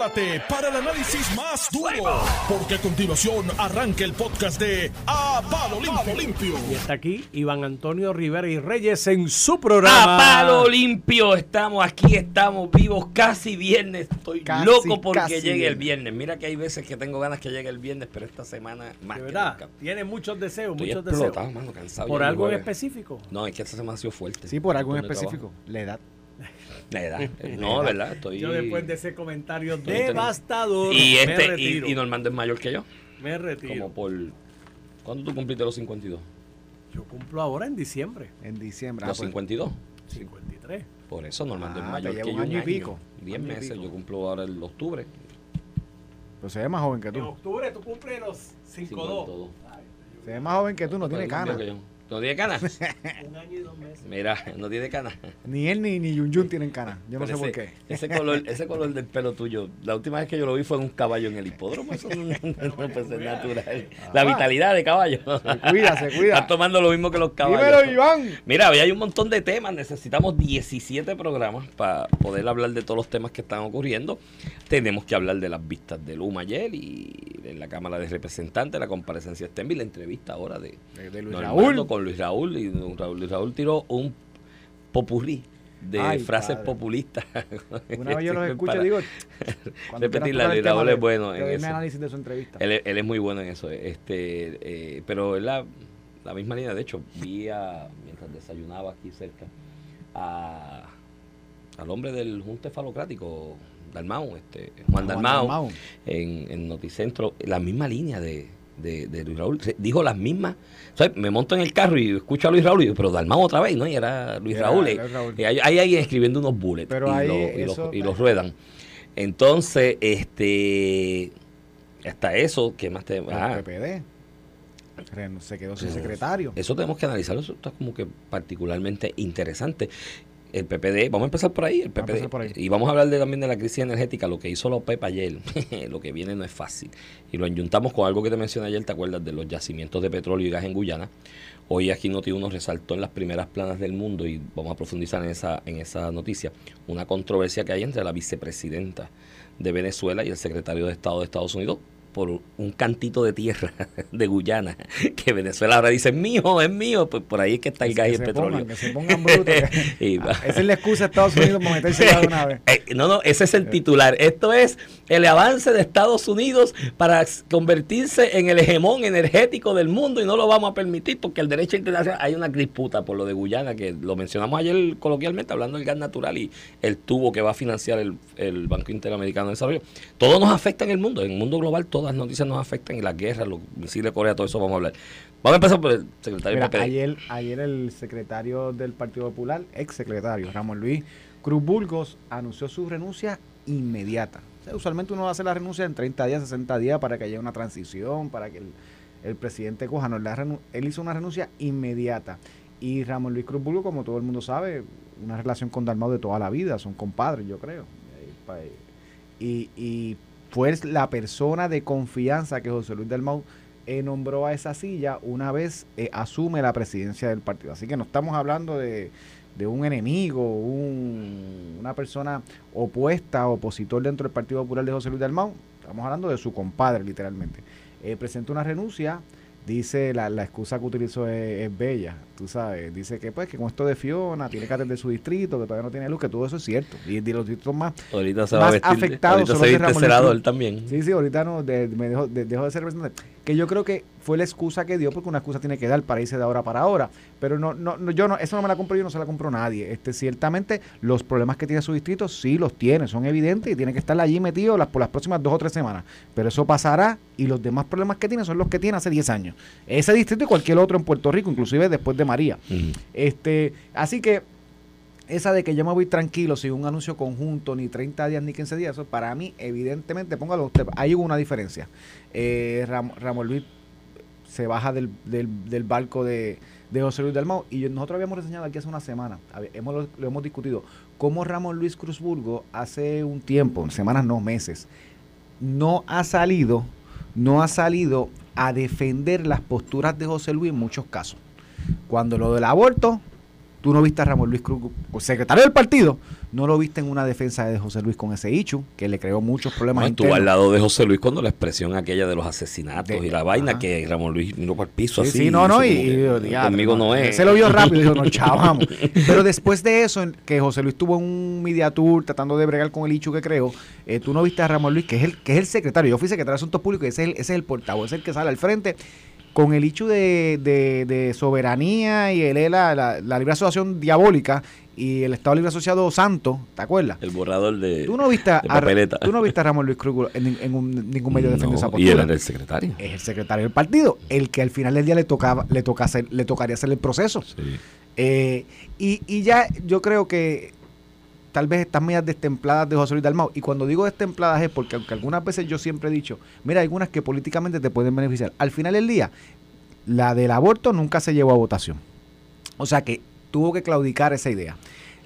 prepárate para el análisis más duro, porque a continuación arranca el podcast de A Palo Limpio. Y está aquí Iván Antonio Rivera y Reyes en su programa. A palo limpio estamos, aquí estamos vivos, casi viernes. Estoy Casi, loco porque llegue el viernes. Mira que hay veces que tengo ganas que llegue el viernes, pero esta semana más De que verdad, nunca. tiene muchos deseos, Estoy muchos deseos. mano, cansado. ¿Por algo en específico? No, es que esta semana ha sido fuerte. Sí, por algo en específico. La edad. La edad. Eh, No, ¿verdad? Estoy... Yo después de ese comentario devastador, Y me este, y, retiro. y Normando es mayor que yo. me retiro. Como por... ¿Cuándo tú cumpliste los 52? Yo cumplo ahora en diciembre, En diciembre. Los Ah, pues, 52. 53. Por eso Normando Ah, es mayor que un yo. año y pico. 10 Año y meses. pico. Yo cumplo ahora el octubre. Pero se ve más joven que En tú. octubre tú cumples los 5-2. 52. Se ve más joven que tú, no tiene ¿Cuánto canas. que yo? ¿No tiene canas? Un año y dos meses. Mira, no tiene canas. Ni él ni, ni Yun Yun tienen canas. Yo no sé por qué. Ese color, ese color del pelo tuyo, la última vez que yo lo vi fue en un caballo en el hipódromo. Eso no, no puede ser natural. La vitalidad de caballo. Se cuida, se cuida. Estás tomando lo mismo que los caballos. Dímelo, Iván. Mira, hoy hay un montón de temas. Necesitamos 17 programas para poder hablar de todos los temas que están ocurriendo. Tenemos que hablar de las vistas de Luma ayer y de la Cámara de Representantes, la comparecencia de Stenby, la entrevista ahora de, De, de Luis Raúl. con Luis Raúl. Y don Raúl, Luis Raúl tiró un popurrí de Ay, frases padre. populistas. Una vez yo los escucho Para y digo. el Luis tema, Raúl es bueno en eso. análisis de su entrevista. Él, es- él es muy bueno en eso. Este, eh, pero es la, la misma línea. De hecho, vi a, mientras desayunaba aquí cerca a, al hombre del Junte Falocrático, Dalmau, este, Juan Dalmau, Dalmau. en, en Noticentro, la misma línea de, de, de Luis Raúl. Dijo las mismas. O sea, me monto en el carro y escucho a Luis Raúl y digo, pero Dalmau otra vez, ¿no? Y era Luis Era Raúl. eh, Raúl. y hay, hay alguien escribiendo unos bullets Pero y, lo- y los- eso- y los ruedan. Entonces, este hasta eso, ¿qué más te El ah, PPD. Se quedó sin secretario. Eso tenemos que analizarlo, eso está como que particularmente interesante. El PPD, vamos a empezar por ahí, el PPD, empezar por ahí. y vamos a hablar de, también de la crisis energética, lo que hizo la OPEP ayer, lo que viene no es fácil. Y lo enyuntamos con algo que te mencioné ayer, ¿te acuerdas? De los yacimientos de petróleo y gas en Guyana. Hoy aquí Noti uno resaltó en las primeras planas del mundo, y vamos a profundizar en esa, en esa noticia, una controversia que hay entre la vicepresidenta de Venezuela y el secretario de Estado de Estados Unidos por un cantito de tierra de Guyana, que Venezuela ahora dice, es mío, es mío, pues por ahí es que está el gas y el petróleo. pongan, que se pongan brutos. que- Y va. Esa es la excusa de Estados Unidos para meterse de una vez. Eh, no, no, ese es el titular. Esto es el avance de Estados Unidos para convertirse en el hegemón energético del mundo y no lo vamos a permitir porque el derecho internacional hay una disputa por lo de Guyana que lo mencionamos ayer coloquialmente hablando del gas natural y el tubo que va a financiar el, el Banco Interamericano de Desarrollo. Todo nos afecta en el mundo, en el mundo global todas las noticias nos afectan y las guerras, los misiles de Corea, todo eso vamos a hablar. Vamos a empezar por el secretario Mira, ayer, ayer el secretario del Partido Popular, ex secretario Ramón Luis Cruz Burgos, anunció su renuncia inmediata. O sea, usualmente uno hace la renuncia en 30 días, 60 días para que haya una transición, para que el, el presidente coja. No, él hizo una renuncia inmediata. Y Ramón Luis Cruz Burgos, como todo el mundo sabe, una relación con Dalmau de toda la vida, son compadres, yo creo. Eh, Y, y fue la persona de confianza que José Luis Dalmau eh, nombró a esa silla una vez eh, asume la presidencia del partido. Así que no estamos hablando de, de un enemigo, un- una persona opuesta, opositor dentro del Partido Popular de José Luis Dalmau. Estamos hablando de su compadre, literalmente. Eh, presenta una renuncia, dice, la, la excusa que utilizó es, es bella, tú sabes. Dice que pues que con esto de Fiona, tiene que atender su distrito, que todavía no tiene luz, que todo eso es cierto. Y de los distritos más Ahorita se va a vestir, afectados ahorita se viste también. Sí, sí, ahorita no, de- me dejó, de, dejó de ser representante. Que yo creo que fue la excusa que dio, porque una excusa tiene que dar para irse de ahora para ahora. Pero no, no, no, yo no, eso no me la compro yo, no se la compró nadie. Este, ciertamente, los problemas que tiene su distrito sí los tiene, son evidentes y tiene que estar allí metido las, por las próximas dos o tres semanas. Pero eso pasará y los demás problemas que tiene son los que tiene hace 10 años. Ese distrito y cualquier otro en Puerto Rico, inclusive después de María. Este, así que esa de que yo me voy tranquilo sin un anuncio conjunto, ni 30 días ni 15 días, eso para mí, evidentemente, póngalo usted, hay una diferencia. Eh, Ram- Ramón Luis se baja del, del, del barco de, de José Luis Dalmau y nosotros habíamos reseñado aquí hace una semana, hemos, lo hemos discutido, cómo Ramón Luis Cruzburgo hace un tiempo, semanas no meses, no ha salido, no ha salido a defender las posturas de José Luis en muchos casos. Cuando lo del aborto, Tú no viste a Ramón Luis Cruz, secretario del partido, no lo viste en una defensa de José Luis con ese Ichu, que le creó muchos problemas. Bueno, estuvo al lado de José Luis cuando la expresión aquella de los asesinatos De- y la vaina ajá. que Ramón Luis miró para el piso Sí, así. sí, no, no, y, que, conmigo no es. Se lo vio rápido y dijo, nos chavamos. Pero después de eso, que José Luis tuvo un media tour tratando de bregar con el Ichu que creó, eh, tú no viste a Ramón Luis, que es el, que es el secretario. Yo fui secretario de Asuntos Públicos y ese es el, ese es el portavoz, es el que sale al frente con el Ichu de, de, de soberanía y el ELA, la, la libre asociación diabólica y el Estado Libre Asociado Santo, ¿te acuerdas? El borrador de, Tú no viste de papeleta. tú no viste a Ramón Luis Cruz en, en un- ningún medio defendiendo esa No, postura y él era el secretario. es el secretario del partido, el que al final del día le tocaba, le toca hacer, le tocaría hacer el proceso. Sí. Eh, y, y ya yo creo que tal vez estas medidas destempladas de José Luis Dalmau, y cuando digo destempladas es porque aunque algunas veces yo siempre he dicho, mira, algunas que políticamente te pueden beneficiar. Al final del día, la del aborto nunca se llevó a votación. O sea que tuvo que claudicar esa idea.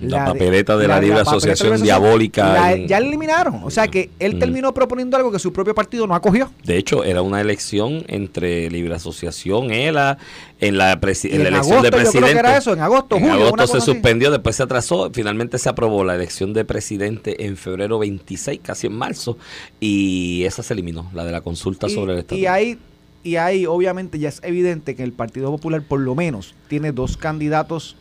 La papeleta de la Libre de Asociación la Diabólica la- en- ya la eliminaron. O sea que él Mm. terminó proponiendo algo que su propio partido no acogió. De hecho, era una elección entre Libre Asociación, ELA, en la, presi- en la en elección agosto de yo creo presidente. que era eso, en agosto, En julio, una agosto se suspendió, después se atrasó, finalmente se aprobó la elección de presidente en febrero 26, casi en marzo, y esa se eliminó, la de la consulta sobre el Estado. y ahí y ahí obviamente ya es evidente que el Partido Popular por lo menos tiene dos candidatos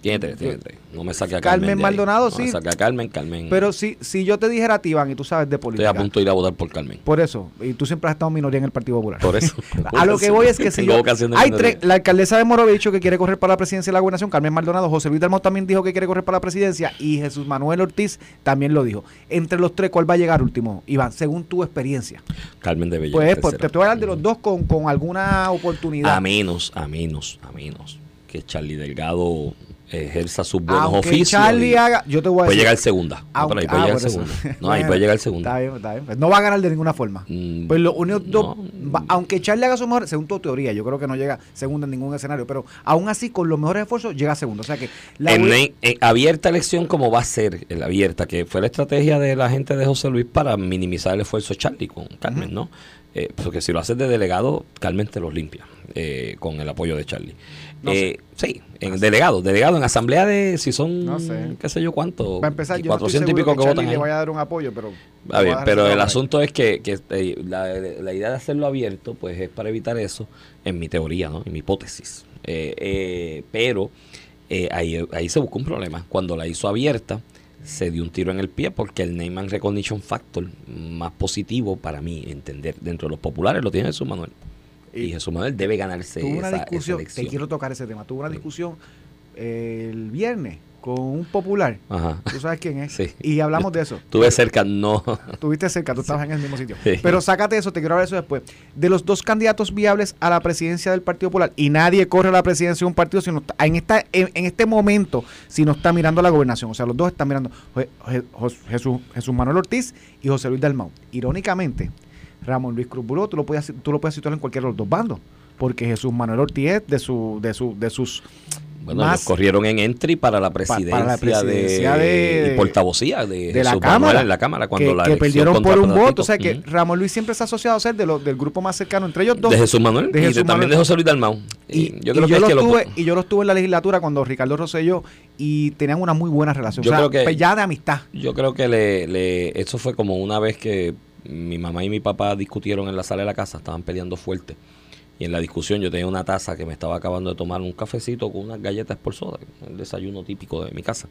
Tiene tres, tiene tres. No me saque a Carmen Carmen. Maldonado, no me sí. saque a Carmen, Carmen. pero si si yo te dijera a ti Iván y tú sabes de estoy política a punto de ir a votar por Carmen. por eso y tú siempre has estado en minoría en el Partido Popular Por eso. a lo que voy es que si yo- hay tres, la alcaldesa de Moro había dicho que quiere correr para la presidencia de la gobernación, Carmen Maldonado, José Luis Dalmau también dijo que quiere correr para la presidencia y Jesús Manuel Ortiz también lo dijo. Entre los tres, ¿cuál va a llegar último, Iván, según tu experiencia? Carmen de Bella. Pues, pues te, te voy a hablar de los dos con, con alguna oportunidad. A menos, a menos, a menos que Charlie Delgado ejerza sus buenos Aunque oficios. Charlie haga, yo te voy a puede decir. llegar segunda. No, Aunque- ahí puede ah, llegar segunda. No, ahí puede llegar segunda. Está bien, está bien. Pues no va a ganar de ninguna forma. Mm, Pues lo único, no. va- aunque Charlie haga su mejor, según tu teoría, yo creo que no llega segunda en ningún escenario, pero aún así, con los mejores esfuerzos, llega segunda. O sea que la en, voy- en- en abierta elección como va a ser el abierta, que fue la estrategia de la gente de José Luis para minimizar el esfuerzo de Charlie con Carmen, ¿no? Eh, porque si lo haces de delegado, Carmen te los limpia eh, con el apoyo de Charlie. No Eh, Sí, en delegado, delegado en asamblea de si son, No sé. qué sé yo cuánto, para empezar, yo no estoy 400 y pico que, votan le vaya a dar un apoyo, pero... A voy a pero el asunto es que, que, eh, la, la idea de hacerlo abierto, pues es para evitar eso, en mi teoría, ¿no? En mi hipótesis. Eh, pero eh, ahí, ahí se buscó un problema. Cuando la hizo abierta, se dio un tiro en el pie porque el and recognition factor más positivo para mí entender dentro de los populares lo tiene Jesús Manuel. Y, Y Jesús Manuel debe ganarse Tuve una esa, discusión, te quiero tocar ese tema, tuve una discusión el viernes con un popular, Ajá. tú sabes quién es, Sí. y hablamos de eso. Tuve cerca, no. Estuviste cerca, tú estabas en el mismo sitio. Sí. Pero sácate eso, te quiero hablar de eso después. De los dos candidatos viables a la presidencia del Partido Popular, y nadie corre a la presidencia de un partido sino en, esta, en, en este momento si no está mirando la gobernación. O sea, los dos están mirando Jesús, Jesús Manuel Ortiz y José Luis Dalmau. Irónicamente, Ramón Luis Cruz Buró, tú lo puedes, tú lo puedes situar en cualquiera de los dos bandos. Porque Jesús Manuel Ortiz de, su, de, su, de sus Bueno, más corrieron en entry para la presidencia, para la presidencia de, de- y portavocía de, de la Jesús Cámara, en la Cámara cuando que, la que perdieron por un voto. O sea que. Ramón Luis siempre se ha asociado a ser de del grupo más cercano entre ellos dos. de Jesús Manuel de y Jesús de- también Manuel. de José Luis Dalmau. Y, Y yo y creo que yo es lo que y yo lo estuve en la legislatura cuando Ricardo Rosselló y tenían una muy buena relación. Yo o sea, creo que- pues ya de amistad. Yo creo que le, le, eso fue como una vez que mi mamá y mi papá discutieron en la sala de la casa, estaban peleando fuerte. Y en la discusión yo tenía una taza que me estaba acabando de tomar un cafecito con unas galletas por soda, el desayuno típico de mi casa.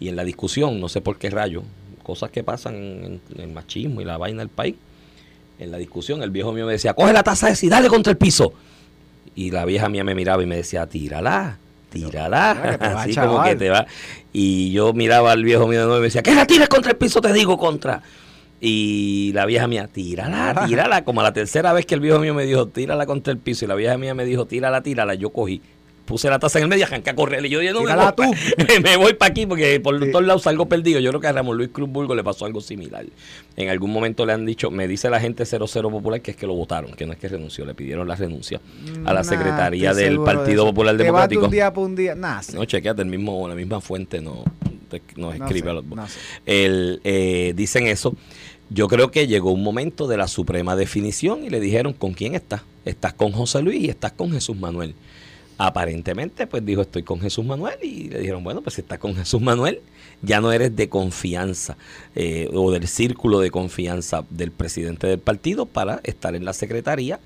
Y en la discusión, no sé por qué rayo, cosas que pasan en, en el machismo y la vaina del país, en la discusión el viejo mío me decía, coge la taza esa y dale contra el piso. Y la vieja mía me miraba y me decía, tírala, tírala. Así como que te va. Y yo miraba al viejo mío de nuevo y me decía, que la tires contra el piso, te digo contra. Y la vieja mía, tírala, tírala. Como la tercera vez que el viejo mío me dijo, tírala contra el piso. Y la vieja mía me dijo, tírala, tírala. Yo cogí, puse la taza en el medio arranqué a correr. Y yo dije, no, me voy, tú. pa- me voy para aquí porque por Sí. todos lados salgo perdido. Yo creo que a Ramón Luis Cruz Burgo le pasó algo similar. En algún momento le han dicho, me dice la gente 00 Popular que es que lo votaron, que no es que renunció, le pidieron la renuncia a la Nah, Secretaría del de Partido. Popular de Democrático. un día para un día. Nah, sí. No, chequeate, el mismo, la misma fuente no, te- No escribe sé, a los no sé. el, eh, dicen eso. Yo creo que llegó un momento de la suprema definición y le dijeron con quién estás. Estás con José Luis y estás con Jesús Manuel. Aparentemente, pues dijo, estoy con Jesús Manuel y le dijeron, bueno, pues si estás con Jesús Manuel, ya no eres de confianza eh, o del círculo de confianza del presidente del partido para estar en la secretaría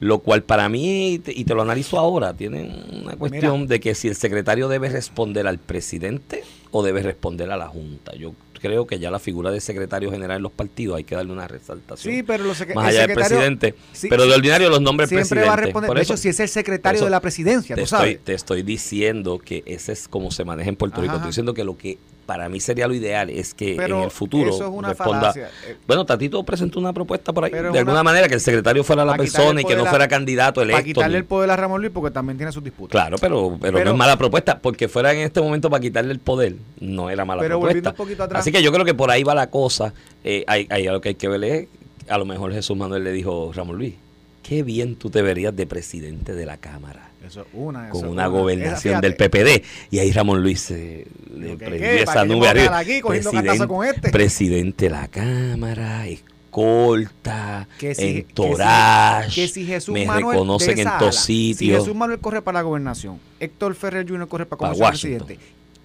lo cual para mí, y te, lo analizo ahora, tiene una cuestión de que si el secretario debe responder al presidente o debe responder a la Junta. Yo creo que ya la figura de secretario general en los partidos hay que darle una resaltación. Sí, pero los más allá del presidente. pero de ordinario los nombres siempre va a responder. Por eso, si es el secretario de la presidencia, te tú sabes. Estoy, te estoy diciendo que ese es como se maneja en Puerto Rico. Estoy diciendo que lo que para mí sería lo ideal es que en el futuro eso es una responda. Eh. bueno, Tatito presentó una propuesta por ahí. de alguna manera que el secretario fuera la persona y que no fuera candidato electo. Para quitarle el poder a Ramón Luis porque también tiene sus disputas. Claro, pero, pero, no es mala propuesta. Porque fuera en este momento para quitarle el poder, no era mala pero propuesta. Un poquito atrás, Así que yo creo que por ahí va la cosa. Eh, hay, hay algo que hay que ver es, a lo mejor Jesús Manuel le dijo Ramón Luis, qué bien tú te verías de presidente de la Cámara una, con una, gobernación del PPD. Y ahí Ramón Luis se le prendió esa nube arriba. presidente, con este. presidente de la Cámara, escolta, que si, entourage, me reconocen en todos sitios. Si Jesús Manuel corre para la gobernación, Héctor Ferrer Jr. corre para como presidente,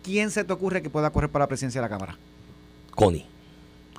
¿quién se te ocurre que pueda correr para la presidencia de la Cámara? Connie.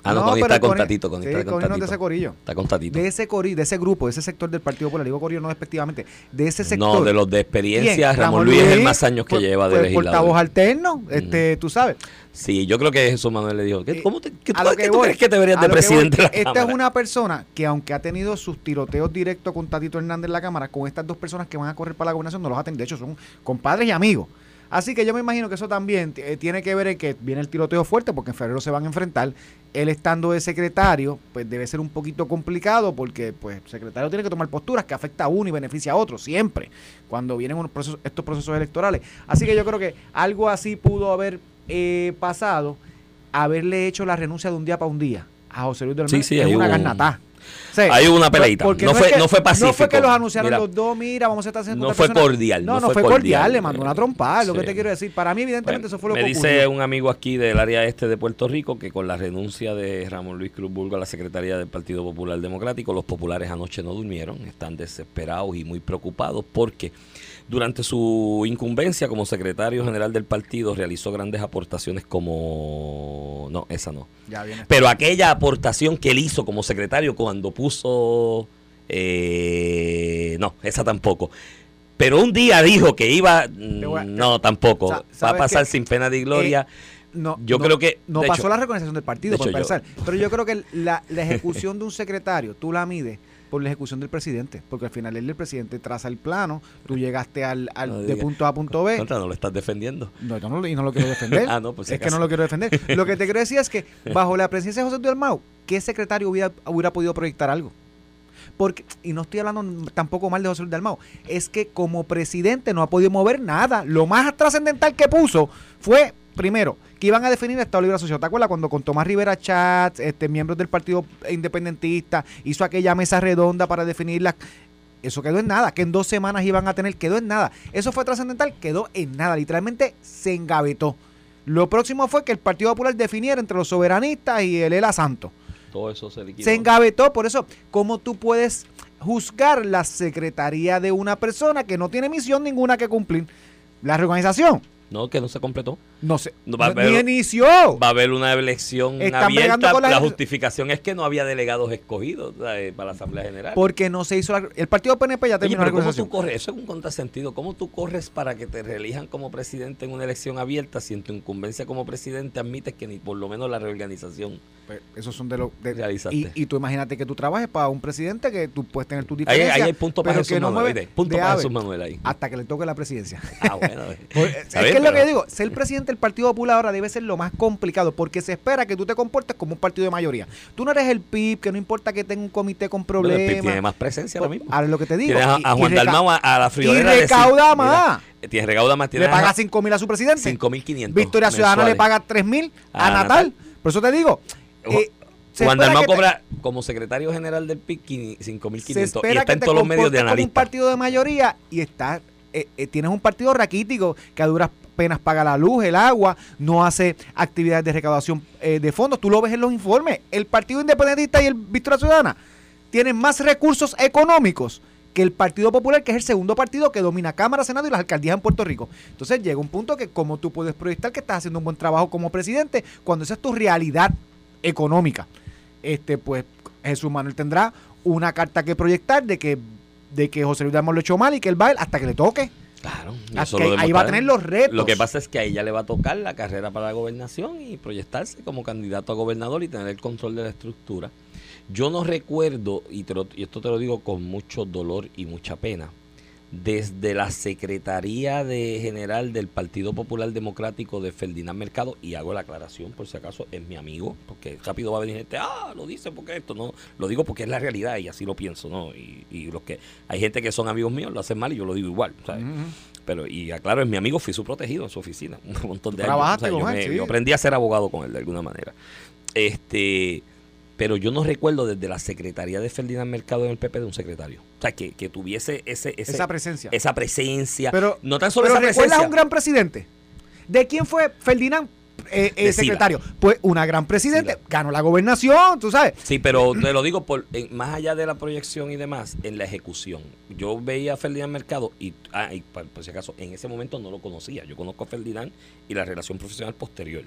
Ah, no, está con Tatito. Connie está con Tatito. de ese corillo. Está con Tatito. De ese corillo, de ese grupo, de ese sector del Partido Popular. Digo corillo no despectivamente. De ese sector. No, de los de experiencia. Ramón, Luis, es el más años que lleva de legislador. portavoz alterno, este, tú sabes. Sí, yo creo que Jesús Manuel le dijo, ¿cómo te, qué, tú crees que deberías de presidente Esta es una persona que aunque ha tenido sus tiroteos directos con Tatito Hernández en la Cámara, con estas dos personas que van a correr para la gobernación, no los atende. De hecho, son compadres y amigos. Así que yo me imagino que eso también eh, tiene que ver en que viene el tiroteo fuerte porque en febrero se van a enfrentar. Él estando de secretario, pues debe ser un poquito complicado porque pues el secretario tiene que tomar posturas que afecta a uno y beneficia a otro, siempre, cuando vienen unos procesos, estos procesos electorales. Así que yo creo que algo así pudo haber eh, pasado, haberle hecho la renuncia de un día para un día a José Luis del sí, sí, es una garnatá. Hay una peleita. No, fue, no fue pacífico. No fue que los anunciaron los dos, mira, vamos a estar haciendo No fue cordial. No, no, fue cordial, le mandó una trompada, lo que te quiero decir. Para mí, evidentemente, eso fue lo que Me dice un amigo aquí del área este de Puerto Rico que con la renuncia de Ramón Luis Cruz Burgo a la Secretaría del Partido Popular Democrático, los populares anoche no durmieron, están desesperados y muy preocupados porque durante su incumbencia como secretario general del partido realizó grandes aportaciones como... No, esa no. Pero aquella aportación que él hizo como secretario cuando puso... Eh, no, esa tampoco. Pero un día dijo que iba... no, tampoco. Va a pasar sin pena de gloria. Eh, no, yo creo que no pasó la reconocimiento del partido por pensar, pero yo creo que la, la ejecución de un secretario tú la mides por la ejecución del presidente, porque al final él, el presidente traza el plano, tú llegaste al, de punto A a punto B. no lo estás defendiendo. No, no, y no lo quiero defender. ah, no, pues es que no lo quiero defender. Lo que te quiero decir es que bajo la presidencia de José Luis ¿qué secretario hubiera, hubiera podido proyectar algo? Porque, y no estoy hablando tampoco mal de José Luis Dalmau, es que como presidente no ha podido mover nada. Lo más trascendental que puso fue, primero, que iban a definir el Estado Libre Asociado. ¿Te acuerdas cuando con Tomás Rivera Chats, este, miembros del Partido Independentista, hizo aquella mesa redonda para definirla? Eso quedó en nada, que en dos semanas iban a tener, quedó en nada. Eso fue trascendental, quedó en nada. Literalmente se engavetó. Lo próximo fue que el Partido Popular definiera entre los soberanistas y el ELA Santo. Todo eso se liquidó. Se engavetó, por eso, ¿cómo tú puedes juzgar la secretaría de una persona que no tiene misión ninguna que cumplir? La reorganización no, que no se completó. No sé. va a haber, ni inició. Va a haber una elección abierta. La, justificación es que no había delegados escogidos para la Asamblea General. Porque no se hizo el partido PNP ya terminó la ¿cómo tú corres? Eso es un contrasentido. ¿Cómo tú corres para que te reelijan como presidente en una elección abierta si en tu incumbencia como presidente admites que ni por lo menos la reorganización pues, esos son de los y, y, tú imagínate que tú trabajes para un presidente que tú puedes tener tu diferencia. Ahí, hay punto para Jesús Manuel. Punto para Jesús Manuel ahí. Hasta que le toque la presidencia. Ah, bueno. Pues, es que es lo que yo digo. Ser presidente del Partido Popular ahora debe ser lo más complicado porque se espera que tú te comportes como un partido de mayoría. Tú no eres el PIB, que no importa que tenga un comité con problemas. el PIB tiene más presencia ahora mismo. Ahora lo que te digo. Tienes a, Juan Dalmau a, la friolera. Y recauda más. tiene recauda más. le paga 5 mil a su presidente. 5 mil 500. Victoria Ciudadana le paga 3 mil a, Natal. Por eso te digo. Eh, Juan Dalmau cobra como secretario general del PIC 5.500 y está en todos los medios de analista. un partido de mayoría y está, eh, eh, tienes un partido raquítico que a duras penas paga la luz, el agua, no hace actividades de recaudación eh, de fondos. Tú lo ves en los informes. El Partido Independentista y el Victoria Ciudadana tienen más recursos económicos que el Partido Popular, que es el segundo partido que domina Cámara, Senado y las alcaldías en Puerto Rico. Entonces llega un punto que como tú puedes proyectar que estás haciendo un buen trabajo como presidente cuando esa es tu realidad económica. Este, pues Jesús Manuel tendrá una carta que proyectar de que, de que José Luis Dalmau lo echó mal y que él va hasta que le toque. Claro, lo ahí va a tener los retos. Lo que pasa es que a ella le va a tocar la carrera para la gobernación y proyectarse como candidato a gobernador y tener el control de la estructura. Yo no recuerdo, y, te lo- y esto te lo digo con mucho dolor y mucha pena, desde la Secretaría de General del Partido Popular Democrático de Ferdinand Mercado, y hago la aclaración por si acaso, es mi amigo, porque rápido va a venir gente, ah, lo dice porque esto, no, lo digo porque es la realidad y así lo pienso, ¿no? Y, y los que, hay gente que son amigos míos, lo hacen mal y yo lo digo igual, ¿sabes? Pero, y aclaro, es mi amigo, fui su protegido en su oficina un montón de años. Yo, él, me- sí. yo aprendí a ser abogado con él de alguna manera. Este, pero yo no recuerdo desde la secretaría de Ferdinand Mercado en el PP de un secretario. O sea, que, que tuviese ese, ese- esa presencia. esa presencia. Pero, no tan solo pero esa ¿recuerdas presencia. a un gran presidente? ¿De quién fue Ferdinand eh, eh, Sila. secretario? Pues una gran presidente. Sila. Ganó la gobernación, tú sabes. Sí, pero te lo digo por en- más allá de la proyección y demás, en la ejecución. Yo veía a Ferdinand Mercado y, ah, y por, por si acaso, en ese momento no lo conocía. Yo conozco a Ferdinand y la relación profesional posterior.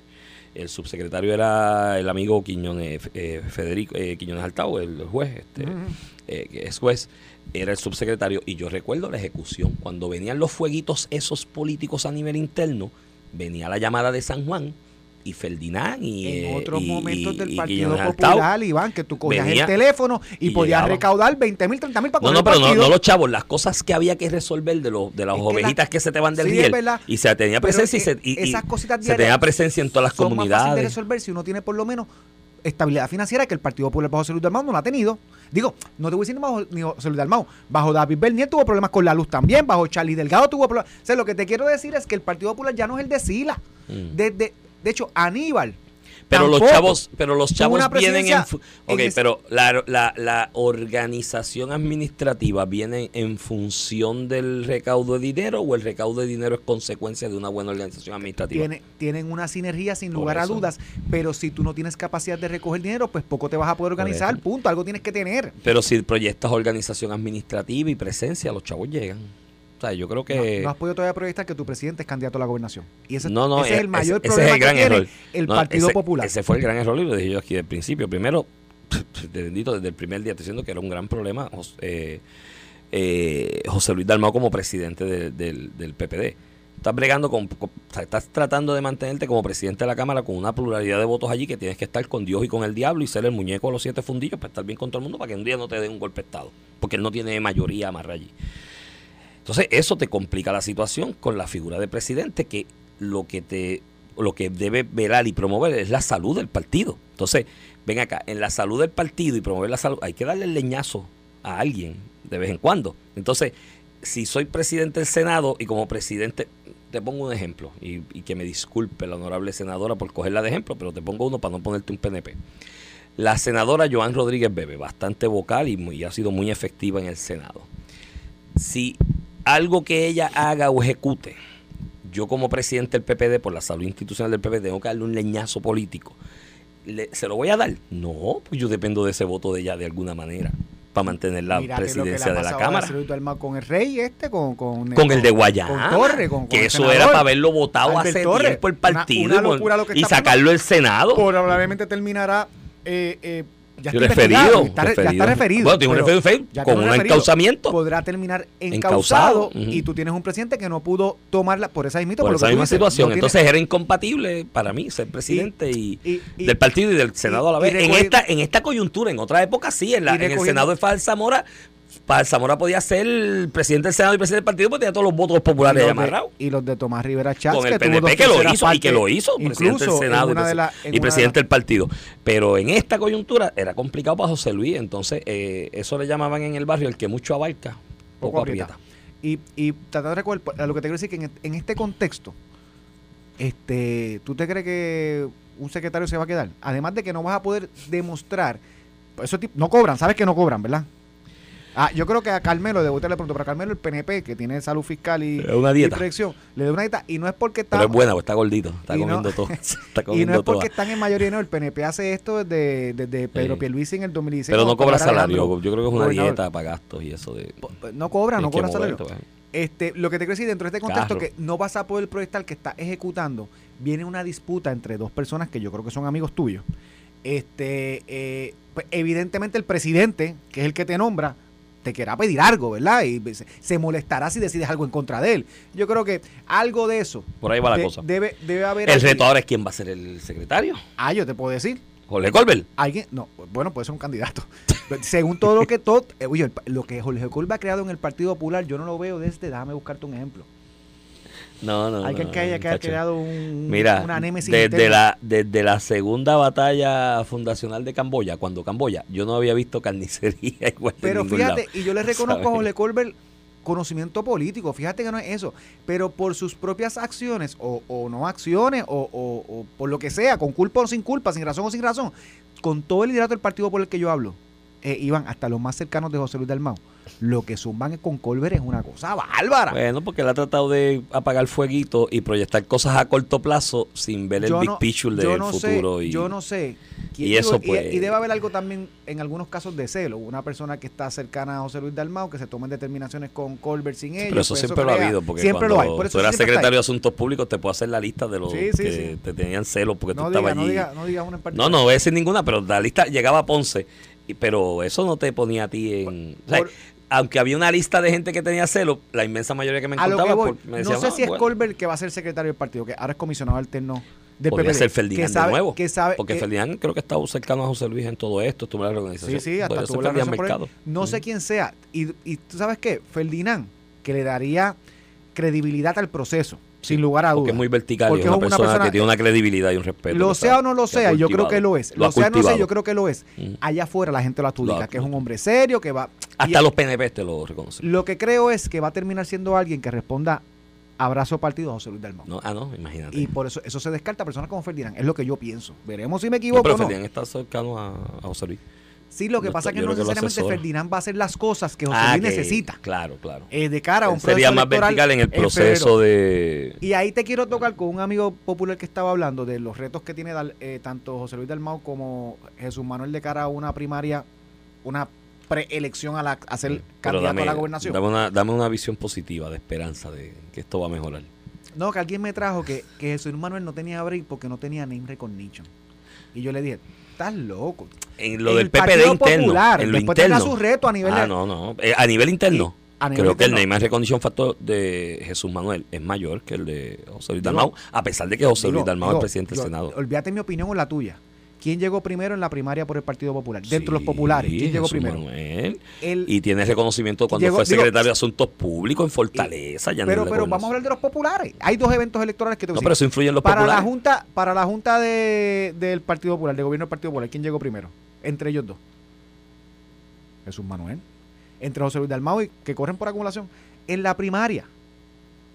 El subsecretario era el amigo Quiñones, eh, Federico eh, Quiñones Altao, el juez, este, eh, que es juez, era el subsecretario. Y yo recuerdo la ejecución. Cuando venían los fueguitos esos políticos a nivel interno, venía la llamada de San Juan y Ferdinand y en eh, otros y- momentos y- del y Partido Altao. Popular, Iván, que tú cogías venía el teléfono y, y podías llegaba. recaudar 20 mil, 30 mil para No, no, pero no, no los chavos, las cosas que había que resolver de, los de las Es que ovejitas la- que se te van del sí, es riel. verdad. Y se tenía Pero, presencia y, se, y- y esas cositas se tenía presencia en todas las son más fáciles de comunidades. resolver si uno tiene por lo menos estabilidad financiera que el Partido Popular bajo Salud Dalmau no la ha tenido. Digo, no te voy a decir bajo ni bajo Salud Dalmau, bajo David Bernier tuvo problemas con la luz también, bajo Charlie Delgado tuvo problemas. O sea, lo que te quiero decir es que el Partido Popular ya no es el de Sila. Mm. Desde, de hecho, Aníbal. Pero los chavos, pero los chavos vienen en... Ok, pero la, la, la organización administrativa viene en función del recaudo de dinero o el recaudo de dinero es consecuencia de una buena organización administrativa. Tiene, tienen una sinergia sin lugar a dudas, pero si tú no tienes capacidad de recoger dinero, pues poco te vas a poder organizar, punto, algo tienes que tener. Pero si proyectas organización administrativa y presencia, los chavos llegan. O sea, yo creo que... no, no has podido todavía proyectar que tu presidente es candidato a la gobernación. Y ese, No, no, ese es el mayor ese- ese es problema el gran que tiene error. el Partido ese- Popular. Ese fue el gran error y lo dije yo aquí del principio. Primero, te bendito, desde el primer día estoy diciendo que era un gran problema eh, eh, José Luis Dalmau como presidente de- del, del PPD. Estás bregando con, con- estás tratando de mantenerte como presidente de la Cámara con una pluralidad de votos allí que tienes que estar con Dios y con el diablo y ser el muñeco de los siete fundillos para estar bien con todo el mundo para que un día no te den un golpe de estado. Porque él no tiene mayoría amarra allí. Entonces, eso te complica la situación con la figura de presidente que lo que te lo que debe velar y promover es la salud del partido. Entonces, ven acá, en la salud del partido y promover la salud, hay que darle el leñazo a alguien de vez en cuando. Entonces, si soy presidente del Senado y como presidente, te pongo un ejemplo, y, que me disculpe la honorable senadora por cogerla de ejemplo, pero te pongo uno para no ponerte un PNP. La senadora Joan Rodríguez Bebe, bastante vocal y, y ha sido muy efectiva en el Senado. Si algo que ella haga o ejecute, yo como presidente del PPD, por la salud institucional del PPD, tengo que darle un leñazo político. Le- ¿Se lo voy a dar? No, pues yo dependo de ese voto de ella de alguna manera para mantener la Mírate presidencia de la Cámara. Con el rey este, con, con, Con el de Guayana. Con Torre, con, que eso senador. era para haberlo votado hace Torres. tiempo el partido una y locura lo que y sacarlo del Senado. Probablemente terminará eh, eh, ya está referido, está ya está referido. Bueno, tiene un referido Facebook con un referido. encauzamiento. Podrá terminar Encausado, y tú tienes un presidente que no pudo tomarla por esa misma por lo esa misma dices, situación. no tiene- Entonces era incompatible para mí ser presidente y, y- y- del partido y del Senado a la vez. En esta, en esta coyuntura, en otra época sí, en, la- en el Senado de Fal Fal Zamora podía ser el presidente del Senado y presidente del partido porque tenía todos los votos populares y ahí los, de, amarrados. y los de Tomás Rivera Chávez Con el PNP que lo hizo y que lo hizo, presidente del Senado y, la- presidente la- del partido. Pero en esta coyuntura era complicado para José Luis, entonces eh, eso le llamaban en el barrio el que mucho abarca, poco aprieta. Y, y tratando de recordar, lo que te quiero decir que en, en este contexto, este, ¿tú te crees que un secretario se va a quedar? Además de que no vas a poder demostrar, eso no cobran, sabes que no cobran, ¿verdad? Ah, yo creo que a Carmelo, de le pronto, pero a Carmelo el PNP, que tiene salud fiscal y, una dieta. y le da una dieta. Y no es porque está. Pero es buena, pues está gordito. Está Y no- comiendo todo. Está y comiendo no es porque están en mayoría, no. El PNP hace esto desde, desde Pedro Sí. Pierluisi en el 2016. Pero no cobra salario. Alejandro Yo creo que es una gobernador. dieta para gastos y eso de. No cobra, no Tienes que cobra salario. pues. Este, lo que te quiero decir dentro de este contexto Carro. que no vas a poder proyectar que está ejecutando, viene una disputa entre dos personas que yo creo que son amigos tuyos. Este, eh, pues, evidentemente el presidente, que es el que te nombra, te querrá pedir algo, ¿verdad? Y se, molestará si decides algo en contra de él. Yo creo que algo de eso Por ahí va la cosa. debe, debe haber. El reto ahora es quién va a ser el secretario. Ah, yo te puedo decir. Jorge Colbert. Alguien, no, bueno, puede ser un candidato. Según todo lo que todo, eh, oye, lo que Jorge Colba ha creado en el Partido Popular, yo no lo veo desde, déjame buscarte un ejemplo. No, no. Alguien no, que haya, que haya creado un, Mira, una desde interna. la, desde la segunda batalla fundacional de Camboya, cuando Camboya, yo no había visto carnicería igual Pero fíjate, lado, y yo le reconozco a. Jorge Colbert conocimiento político, fíjate que no es eso, pero por sus propias acciones, o, o no acciones, o, o- o por lo que sea, con culpa o sin culpa, sin razón o sin razón, con todo el liderato del partido por el que yo hablo, eh, iban hasta los más cercanos de José Luis Dalmau. Lo que zumban con Colbert es una cosa bárbara. Bueno, porque él ha tratado de apagar fueguito y proyectar cosas a corto plazo sin ver el yo big no, picture del no futuro. sé, y, yo no sé. quién- y eso, y- pues- y, debe haber algo también en algunos casos de celo. Una persona que está cercana a José Luis Dalmau, que se tomen determinaciones con Colbert sin ellos. Pero eso pues siempre lo ha habido, porque siempre cuando lo hay. Por eso tú eras secretario de. Asuntos Públicos, te puedo hacer la lista de los Sí, sí, que sí. te tenían celos porque tú No estabas diga, no allí. diga, no diga una en No, particular. no voy a decir ninguna, pero la lista llegaba a Ponce, y- pero eso no te ponía a ti en... o sea, Por- aunque había una lista de gente que tenía celo, la inmensa mayoría que me encontraba que voy, por- me no decían, sé "Ah, si es bueno". Colbert que va a ser secretario del partido, que ahora es comisionado alterno del Podría PPD, ser Ferdinand sabe- de nuevo. Que sabe, porque que- Ferdinand creo que está cercano a José Luis en todo esto, estuvo en la organización. Sí, sí, hasta tuvo la. Mercado. No sé quién sea. Y, y tú sabes qué, Ferdinand, que le daría credibilidad al proceso, sin lugar a dudas. Porque es muy vertical y Porque es una, es una persona, persona- que tiene una credibilidad y un respeto. Lo sea o no lo sea, yo creo que lo es. Lo Lo sea o no cultivado. yo creo que lo es. Allá afuera la gente lo adjudica, Lo- que es un hombre serio, que va... Hasta y- los PNP te lo reconocen. Lo que creo es que va a terminar siendo alguien que responda abrazo partido a José Luis Dalmau. No, ah, no, imagínate. Y por eso eso se descarta a personas como Ferdinand. Es lo que yo pienso. Veremos si me no, equivoco pero no. Ferdinand está cercano a, a José Luis. Sí, lo que no pasa es que no que necesariamente asesora. Ferdinand va a hacer las cosas que José Ah, Luis que- necesita. Claro, claro. eh, de cara a un Él sería proceso más vertical en el proceso de... Y ahí te quiero tocar con un amigo popular que estaba hablando de los retos que tiene eh, tanto José Luis Dalmau como Jesús Manuel de cara a una primaria, una preelección a, la, a ser Pero candidato dame, a la gobernación. dame una, dame una visión positiva de esperanza de que esto va a mejorar. No, que alguien me trajo que, que Jesús Manuel no tenía break porque no tenía name recognition. Y yo le dije, estás loco. En lo del el PPD interno. Popular, en lo después interno. su reto a nivel ah, de- no, no. Eh, a nivel interno. a nivel Creo que el and recognition factor de Jesús Manuel es mayor que el de José Luis Dalmau, a pesar de que José Luis Dalmau es presidente del Senado. Olvídate mi opinión o la tuya. ¿Quién llegó primero en la primaria por el Partido Popular? Dentro de los populares, ¿quién llegó Jesús primero? El- Y tiene reconocimiento cuando Llegó- fue digo- secretario de Asuntos Públicos en Fortaleza. ya no pero le pero vamos a hablar de los populares. Hay dos eventos electorales que te voy a No, pero eso influye en los para la populares. junta para la junta de, del Partido Popular, del gobierno del Partido Popular, ¿quién llegó primero? Entre ellos dos. Jesús Manuel. Entre José Luis Dalmau y que corren por acumulación. En la primaria,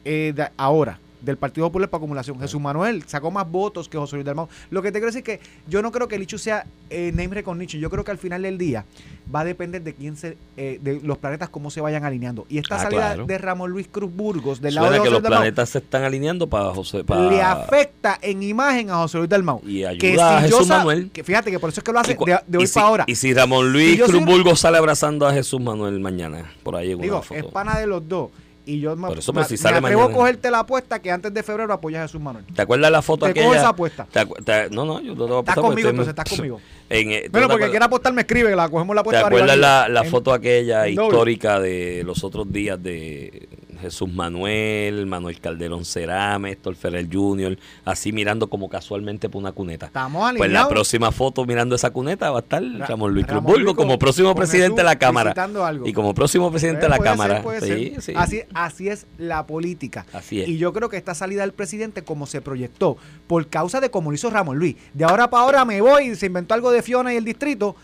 eh, de- ahora, del Partido Popular por acumulación, Jesús Manuel sacó más votos que José Luis Dalmau. Lo que te quiero decir es que yo no creo que el hecho sea eh, name recognition. Yo creo que al final del día va a depender de quién se, eh, de los planetas cómo se vayan alineando. Y esta Ah, salida claro. de Ramón Luis Cruz Burgos del lado Suena de que José los Luis Dalmau, planetas se están alineando para José. Para, le afecta en imagen a José Luis Dalmau. Y ayuda que a si yo Jesús Manuel. Que fíjate que por eso es que lo hace de, de hoy si- para ahora. Y si Ramón Luis Si yo soy- Cruz Burgos sale abrazando a Jesús Manuel mañana, por ahí en una Digo, foto. es pana de los dos. Y yo me, Por eso, pero si me sale atrevo mañana. a cogerte la apuesta que antes de febrero apoyas a Jesús Manuel. ¿Te acuerdas la foto Te aquella? cojo esa apuesta. ¿Te te- no, no, yo no te voy a Estás apostar porque conmigo, entonces estás conmigo. En, eh, ¿tú Bueno, no te porque acuerdas- quiera apostar me escribe, la cogemos la ¿Te apuesta acuerdas arriba la, la En- foto aquella en histórica de los otros días de Jesús Manuel, Manuel Calderón Cerame, Héctor Ferrer Jr., así mirando como casualmente por una cuneta? Estamos Pues la alineados. próxima foto mirando esa cuneta va a estar Ra- Ramón Luis Cruz con- como próximo presidente de la Cámara. algo. Y como próximo presidente de la ser, Cámara. sí, sí. Así, así es la política. Así es. Y yo creo que esta salida del presidente, como se proyectó, por causa de como lo hizo Ramón Luis, de ahora para ahora me voy, y se inventó algo de Fiona y el distrito,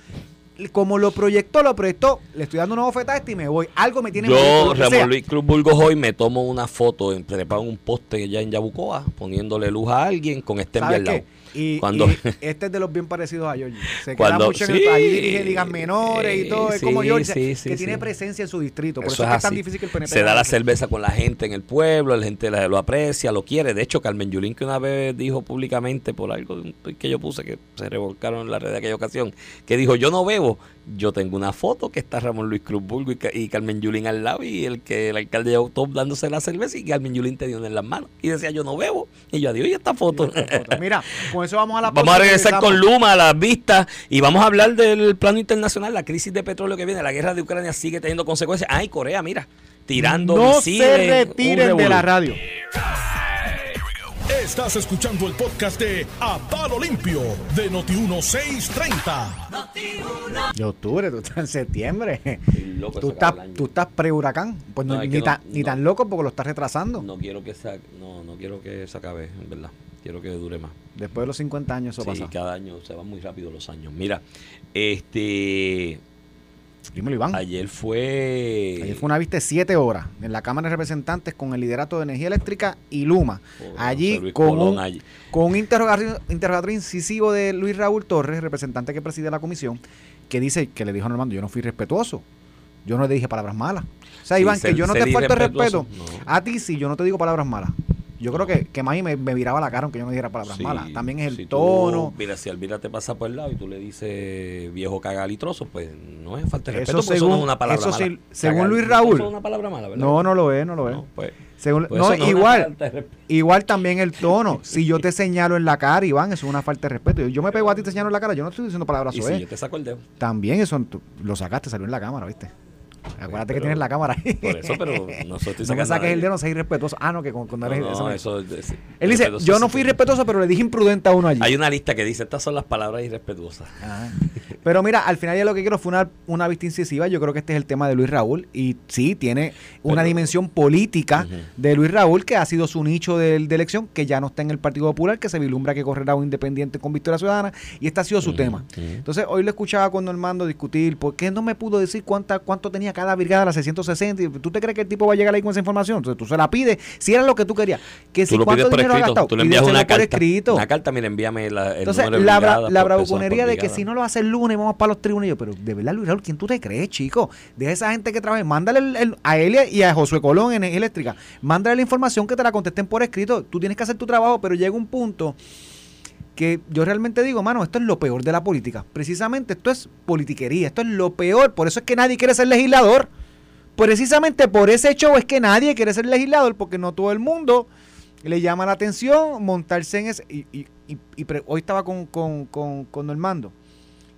como lo proyectó, lo proyectó, le estoy dando una bofetada este y me voy. Algo me tiene Yo. Ramón Luis Cruz Burgos, hoy me tomo una foto, en- preparo un poste ya en Yabucoa, poniéndole luz a alguien con este ¿Sabes al lado. Y, Cuando- y este es de los bien parecidos a Georgie. Se Cuando- queda mucho en el, allí dirige ligas menores y todo. Es como Georgie, sí, que tiene presencia en su distrito. Por Eso eso, es, que es tan difícil que el PNP Se da la cerveza con la gente en el pueblo, la gente lo aprecia, lo quiere. De hecho, Carmen Yulín, que una vez dijo públicamente por algo que yo puse, que se revolcaron en la red de aquella ocasión, que dijo, yo no bebo. Yo tengo una foto que está Ramón Luis Cruz Burgo y, y Carmen Yulín al lado y el que el alcalde de Top dándose la cerveza y Carmen Yulín tenía una en las manos. Y decía, yo no bebo. Y yo, adiós, y esta foto. Mira, con eso vamos a la Vamos a pausa y regresar con. Luma a las vistas y vamos a hablar del plano internacional, la crisis de petróleo que viene, la guerra de Ucrania sigue teniendo consecuencias. Ay, Corea, mira, tirando No misiles, se retiren de la radio. Estás escuchando el podcast de A Palo Limpio de Noti1630. De octubre, tú estás en septiembre. Loco, Tú estás, tú pre-huracán. Pues no, ni, que no- tan, ni no. tan loco porque lo estás retrasando. No quiero que se, no, no quiero que se acabe, en verdad. Quiero que dure más. Después de los 50 años eso sí, pasa. cada año se van muy rápido los años. Mira, este Dímelo, Iván. ayer fue Ayer fue una vista de 7 horas en la Cámara de Representantes con el liderato de Energía Eléctrica y Luma. Allí con Colón un, allí. con un interrogatorio, interrogatorio incisivo de Luis Raúl Torres, representante que preside la comisión, que dice que le dijo a Normando, yo no fui respetuoso. Yo no le dije palabras malas. O sea, Sí, Iván, ser- que yo no te falto el respeto. no. A ti sí, yo no te digo palabras malas. Yo creo que, que Maggie me, me viraba la cara aunque yo no dijera palabras Sí, malas. También es el si tú- tono. mira, si Alvira te pasa por el lado y tú le dices viejo cagalitroso, pues no es falta de Eso respeto, eso según- no es una palabra eso mala. sí, según Luis Raúl. es una palabra mala, ¿verdad? No, no lo es, no lo es. No, pues, Según- pues no, eso igual, igual también el tono. Si yo te señalo en la cara, Iván, eso es una falta de respeto. Yo me pego a ti y te señalo en la cara, yo no estoy diciendo palabras soez. si yo te saco el dedo. También eso tú- lo sacaste, salió en la cámara, ¿viste? Acuérdate que pero- tienes la cámara ahí. Por eso, pero no estoy no me saques el dedo, no seas irrespetuoso. Ah, no, que cuando No, eres no, eso eso es- es- Él dice, yo no fui que- respetuoso, pero le dije imprudente a uno allí. Hay una lista que dice, estas son las palabras irrespetuosas. Ah. Pero mira, al final ya lo que quiero fue una, una vista incisiva. Yo creo que este es el tema de Luis Raúl. Y sí, tiene una Pero- dimensión política de Luis Raúl, que ha sido su nicho de, de elección, que ya no está en el Partido Popular, que se vislumbra que correrá un independiente con Victoria Ciudadana. Y este ha sido su tema. Entonces, hoy lo escuchaba con Normando discutir, ¿por qué no me pudo decir cuánta, cuánto tenía cada brigada, la 660? Y ¿Tú te crees que el tipo va a llegar ahí con esa información? Entonces, tú se la pides, si era lo que tú querías. Que si lo pides cuánto por dinero ha gastado, tú le envías una por carta. escrito. Una carta, mira, envíame la, el Entonces, número de la, persona, bravuconería de que brigada. si no lo hace el lunes, vamos para los tribunales. Pero de verdad, Luis Raúl, ¿quién tú te crees, chico? De esa gente que trabaja, mándale el- el- a él y a Josué Colón en Eléctrica, mándale la información que te la contesten por escrito. Tú tienes que hacer tu trabajo, pero llega un punto que yo realmente digo, mano, esto es lo peor de la política. Precisamente esto es politiquería, esto es lo peor. Por eso es que nadie quiere ser legislador. Precisamente por ese hecho es que nadie quiere ser legislador, porque no todo el mundo le llama la atención montarse en ese. Y, hoy estaba con, con, con, con Normando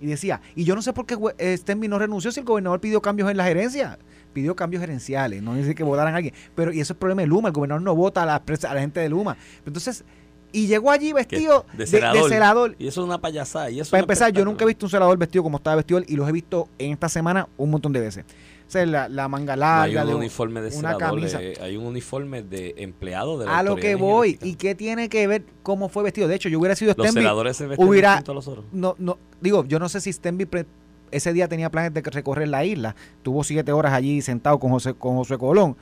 y decía, y yo no sé por qué eh, Stenby no renunció si el gobernador pidió cambios en la gerencia. Pidió cambios gerenciales, no dice que votaran a alguien. Pero, y eso es problema de Luma, el gobernador no vota a la, a la gente de Luma. Entonces, y llegó allí vestido de celador. de celador. Y eso es una payasada. Y eso Para empezar, yo nunca he visto un celador vestido como estaba vestido él y los he visto en esta semana un montón de veces. O sea, la, la manga No hay larga, un de uniforme de una celador, camisa. eh, hay un uniforme de empleado de la A lo que voy. ¿y qué tiene que ver cómo fue vestido? De hecho, yo hubiera sido Los Stenby, celadores se visten hubiera- a los otros. no, no, digo, yo no sé si Stenby ese día tenía planes de recorrer la isla. Tuvo siete horas allí sentado con José, con José Colón.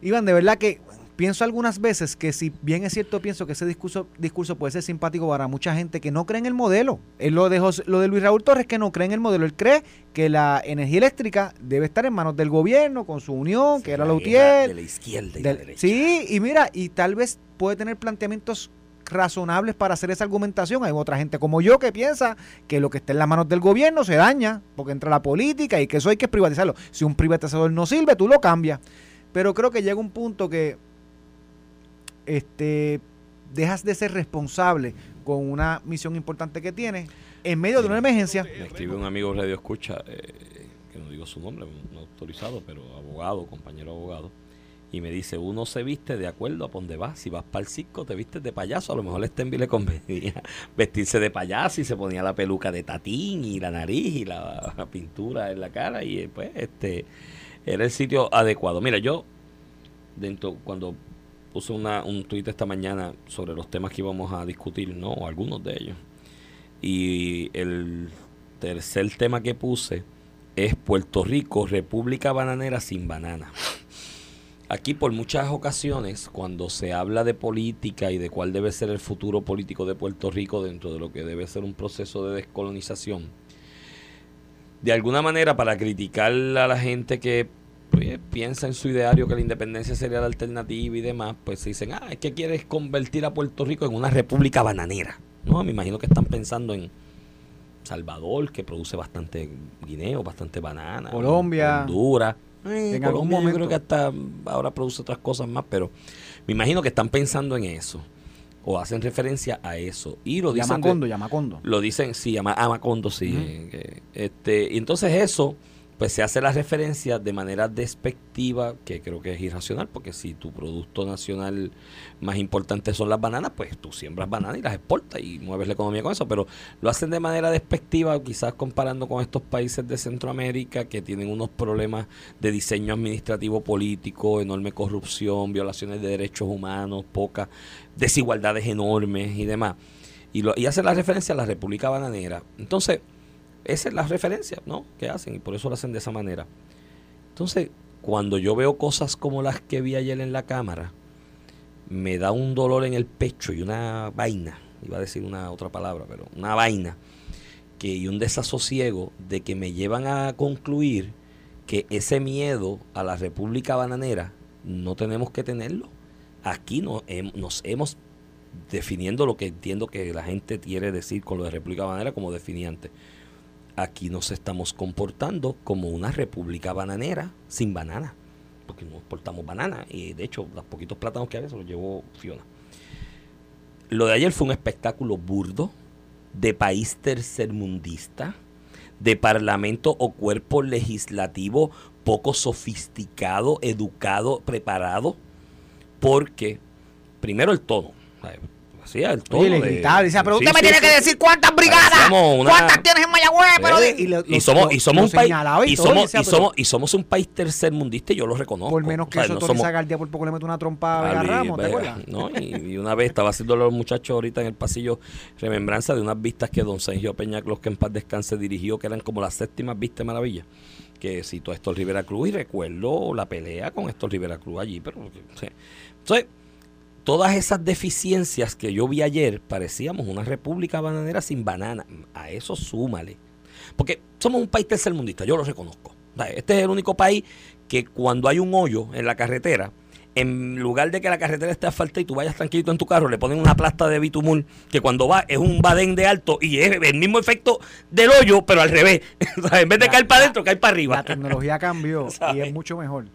Iván, de verdad que pienso algunas veces que si bien es cierto, pienso que ese discurso, discurso puede ser simpático para mucha gente que no cree en el modelo. Es lo de, José- lo de Luis Raúl Torres que no cree en el modelo. Él cree que la energía eléctrica debe estar en manos del gobierno con su unión, que era la UTIER. De la izquierda y Del- la derecha. sí, y mira, y tal vez puede tener planteamientos razonables para hacer esa argumentación. Hay otra gente como yo que piensa que lo que está en las manos del gobierno se daña porque entra la política y que eso hay que privatizarlo. Si un privatizador no sirve, tú lo cambias. Pero creo que llega un punto que este dejas de ser responsable con una misión importante que tienes en medio de una emergencia. Me escribe un amigo Radio Escucha, eh, que no digo su nombre, no autorizado, pero abogado, compañero abogado, y me dice, uno se viste de acuerdo a donde va. Si vas para el circo, te vistes de payaso. A lo mejor a Stenby le convenía vestirse de payaso y se ponía la peluca de tatín y la nariz y la, la pintura en la cara y pues este era el sitio adecuado. Mira, yo dentro cuando puse una, un tuit esta mañana sobre los temas que íbamos a discutir, ¿no? O algunos de ellos. Y el tercer tema que puse es Puerto Rico, República Bananera sin banana. Aquí por muchas ocasiones, cuando se habla de política y de cuál debe ser el futuro político de Puerto Rico dentro de lo que debe ser un proceso de descolonización, de alguna manera para criticar a la gente que pues, piensa en su ideario que la independencia sería la alternativa y demás, pues se dicen, ah, es que quieres convertir a Puerto Rico en una república bananera. No, me imagino que están pensando en Salvador, que produce bastante guineo, bastante banana. Colombia. Honduras. en Colombia algún yo creo que hasta ahora produce otras cosas más, pero me imagino que están pensando en eso. O hacen referencia a eso. Y lo dicen. de- Yamacondo, Yamacondo. lo dicen, sí, ama, Amacondo, sí. Que, este, y entonces eso, pues se hace la referencia de manera despectiva, que creo que es irracional, porque si tu producto nacional más importante son las bananas, pues tú siembras bananas y las exportas y mueves la economía con eso, pero lo hacen de manera despectiva, quizás comparando con estos países de Centroamérica que tienen unos problemas de diseño administrativo político, enorme corrupción, violaciones de derechos humanos, pocas desigualdades enormes y demás y, lo, y hace la referencia a la República Bananera. Entonces, esa es la referencia, ¿no? Que hacen y por eso lo hacen de esa manera. Entonces, cuando yo veo cosas como las que vi ayer en la cámara, me da un dolor en el pecho y una vaina, iba a decir una otra palabra, pero una vaina, que, y un desasosiego de que me llevan a concluir que ese miedo a la República Bananera no tenemos que tenerlo. Aquí no, nos hemos definiendo lo que entiendo que la gente quiere decir con lo de República Bananera como definí antes. Aquí nos estamos comportando como una república bananera sin banana, porque no exportamos banana y de hecho los poquitos plátanos que había se los llevó Fiona. Lo de ayer fue un espectáculo burdo, de país tercermundista, de parlamento o cuerpo legislativo poco sofisticado, educado, preparado, porque primero el tono. Hacía el tono. Oye, de- decía, pero Sí, usted me sí, tiene sí, que decir cuántas brigadas, una- cuántas tienes en Mayagüez, pero y, lo- y lo- somos, y somos un país y y todo, somos, decía, y pero somos, y somos un país tercermundista y yo lo reconozco. por menos que O sea, eso no somos- Zagaldía por poco le mete una trompa a Vega Ramos, ¿te acuerdas? ¿no? Y, una vez estaba haciendo los muchachos ahorita en el pasillo remembranza de unas vistas que don Sergio Peñaclos, que en paz descanse, dirigió, que eran como las séptimas vistas de maravilla. Que citó a Héctor Rivera Cruz y recuerdo la pelea con Héctor Rivera Cruz allí. pero sí. Entonces, todas esas deficiencias que yo vi ayer, parecíamos una república bananera sin banana. A eso súmale. Porque somos un país tercermundista, yo lo reconozco. Este es el único país que cuando hay un hoyo en la carretera, en lugar de que la carretera esté asfaltada y tú vayas tranquilito en tu carro, le ponen una plasta de bitumul que cuando va es un badén de alto y es el mismo efecto del hoyo, pero al revés. O sea, en vez de La- caer para adentro, cae para arriba. La tecnología cambió y es mucho mejor.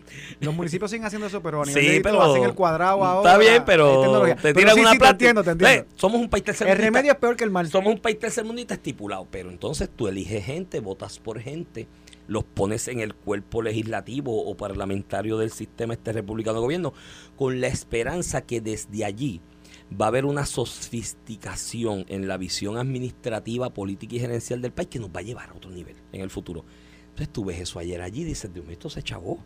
Los municipios siguen haciendo eso, pero a nivel Sí, de pero hacen el cuadrado ahora. Está bien, pero te tiran sí, una sí, te plata. entiendo, te entiendo. Ve, Somos un país El tercermundista. remedio es peor que el mal. Somos un país tercermundista estipulado, pero entonces tú eliges gente, votas por gente, los pones en el cuerpo legislativo o parlamentario del sistema este republicano de gobierno, con la esperanza que desde allí va a haber una sofisticación en la visión administrativa, política y gerencial del país que nos va a llevar a otro nivel en el futuro. Entonces tú ves eso ayer allí y dices, Dios mío, esto se chavó.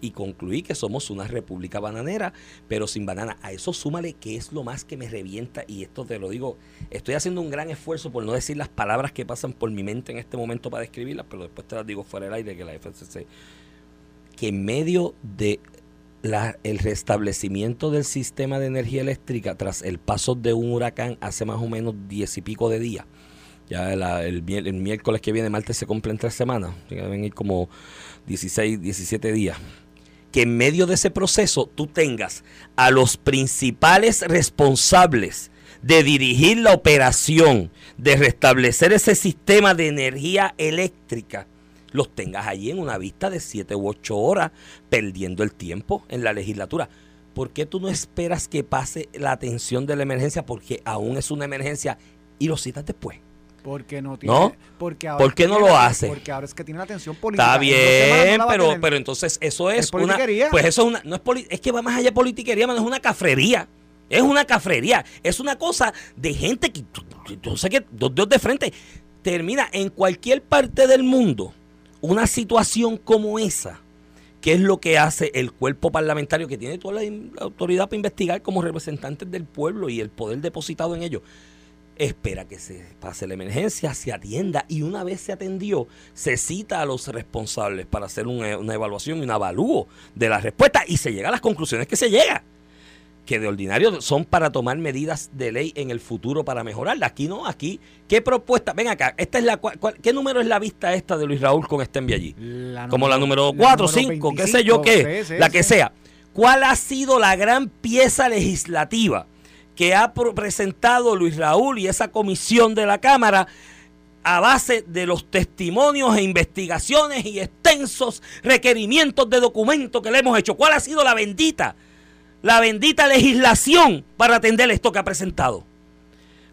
Y concluí que somos una república bananera, pero sin banana. A eso súmale que es lo más que me revienta, y esto te lo digo, estoy haciendo un gran esfuerzo por no decir las palabras que pasan por mi mente en este momento para describirlas, pero después te las digo fuera del aire que la FCC, que en medio de la- el restablecimiento del sistema de energía eléctrica tras el paso de un huracán hace más o menos diez y pico de días, ya la- el, el miércoles que viene, martes, se cumplen tres semanas, deben ir como 16, 17 días que en medio de ese proceso tú tengas a los principales responsables de dirigir la operación, de restablecer ese sistema de energía eléctrica, los tengas allí en una vista de 7 u 8 horas, perdiendo el tiempo en la legislatura. ¿Por qué tú no esperas que pase la atención de la emergencia? Porque aún es una emergencia y lo citas después. Porque no tiene. ¿No? Porque ahora ¿Por qué no lo hace? Porque ahora es que tiene la atención política. Está no bien, pero, pero entonces eso es, una. Pues eso es una. No es, poli- es que va más allá de politiquería, mano, es una cafrería. Es una cafrería. Es una cosa de gente que. Yo sé que dos dedos de frente. Termina en cualquier parte del mundo una situación como esa. que es lo que hace el cuerpo parlamentario que tiene toda la autoridad para investigar como representantes del pueblo y el poder depositado en ellos? Espera que se pase la emergencia, se atienda y una vez se atendió, se cita a los responsables para hacer una, una evaluación y un avalúo de la respuesta y se llega a las conclusiones que se llega que de ordinario son para tomar medidas de ley en el futuro para mejorarla. Aquí no, aquí, ¿qué propuesta? Ven acá, esta es la cual, ¿qué número es la vista esta de Luis Raúl con Stenby allí? Como la número 4, 5, qué sé yo qué, la que sea. ¿Cuál ha sido la gran pieza legislativa que ha presentado Luis Raúl y esa comisión de la Cámara a base de los testimonios e investigaciones y extensos requerimientos de documentos que le hemos hecho? ¿Cuál ha sido la bendita? la bendita legislación para atender esto que ha presentado?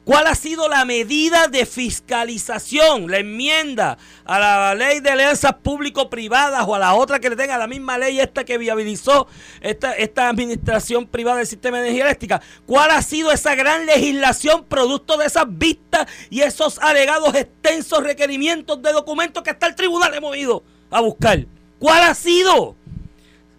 ¿Cuál ha sido la medida de fiscalización, la enmienda a la ley de alianzas público-privadas o a la otra que le tenga la misma ley esta que viabilizó esta, esta administración privada del sistema de energía eléctrica? ¿Cuál ha sido esa gran legislación producto de esas vistas y esos alegados extensos requerimientos de documentos que hasta el tribunal hemos ido a buscar? ¿Cuál ha sido?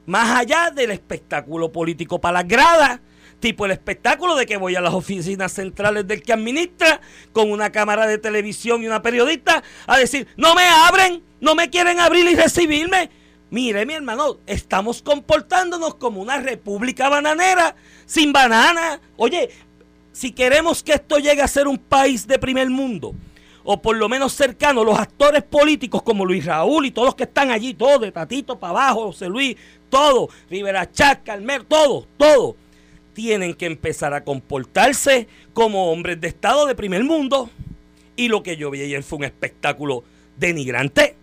Más allá del espectáculo político para las gradas, tipo el espectáculo de que voy a las oficinas centrales del que administra con una cámara de televisión y una periodista a decir, no me abren, no me quieren abrir y recibirme. Mire, mi hermano, estamos comportándonos como una república bananera, sin banana. Oye, si queremos que esto llegue a ser un país de primer mundo, o por lo menos cercano, los actores políticos como Luis Raúl y todos los que están allí, todos, de Tatito para abajo, José Luis, todo, Rivera Chat, Calmer, todo, todo, tienen que empezar a comportarse como hombres de Estado de primer mundo. Y lo que yo vi ayer fue un espectáculo denigrante,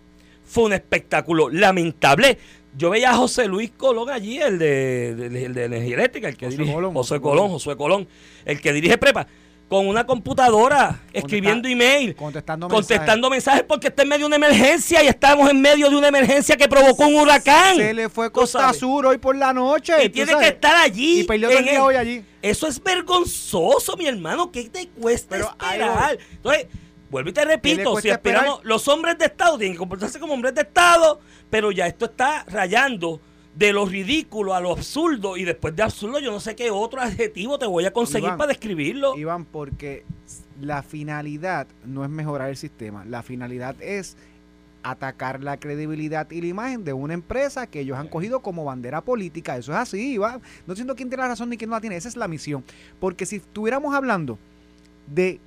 fue un espectáculo lamentable. Yo veía a José Luis Colón allí, el de, de, Energía Eléctrica, el que dirige. José Colón, José Colón, el que dirige Prepa con una computadora, escribiendo email, contestando, contestando mensajes. porque está en medio de una emergencia y estamos en medio de una emergencia que provocó un huracán. Se le fue Costa Sur hoy por la noche. Y tiene que estar allí. Y perdió el día hoy allí. Eso es vergonzoso, mi hermano. ¿Qué te cuesta esperar? Entonces, vuelvo y te repito, si esperamos, los hombres de Estado tienen que comportarse como hombres de Estado, pero ya esto está rayando de lo ridículo a lo absurdo y después de absurdo yo no sé qué otro adjetivo te voy a conseguir para describirlo. Iván, porque la finalidad no es mejorar el sistema, la finalidad es atacar la credibilidad y la imagen de una empresa que ellos han cogido como bandera política. Eso es así, Iván. No siento quién tiene la razón ni quién no la tiene. Esa es la misión. Porque si estuviéramos hablando de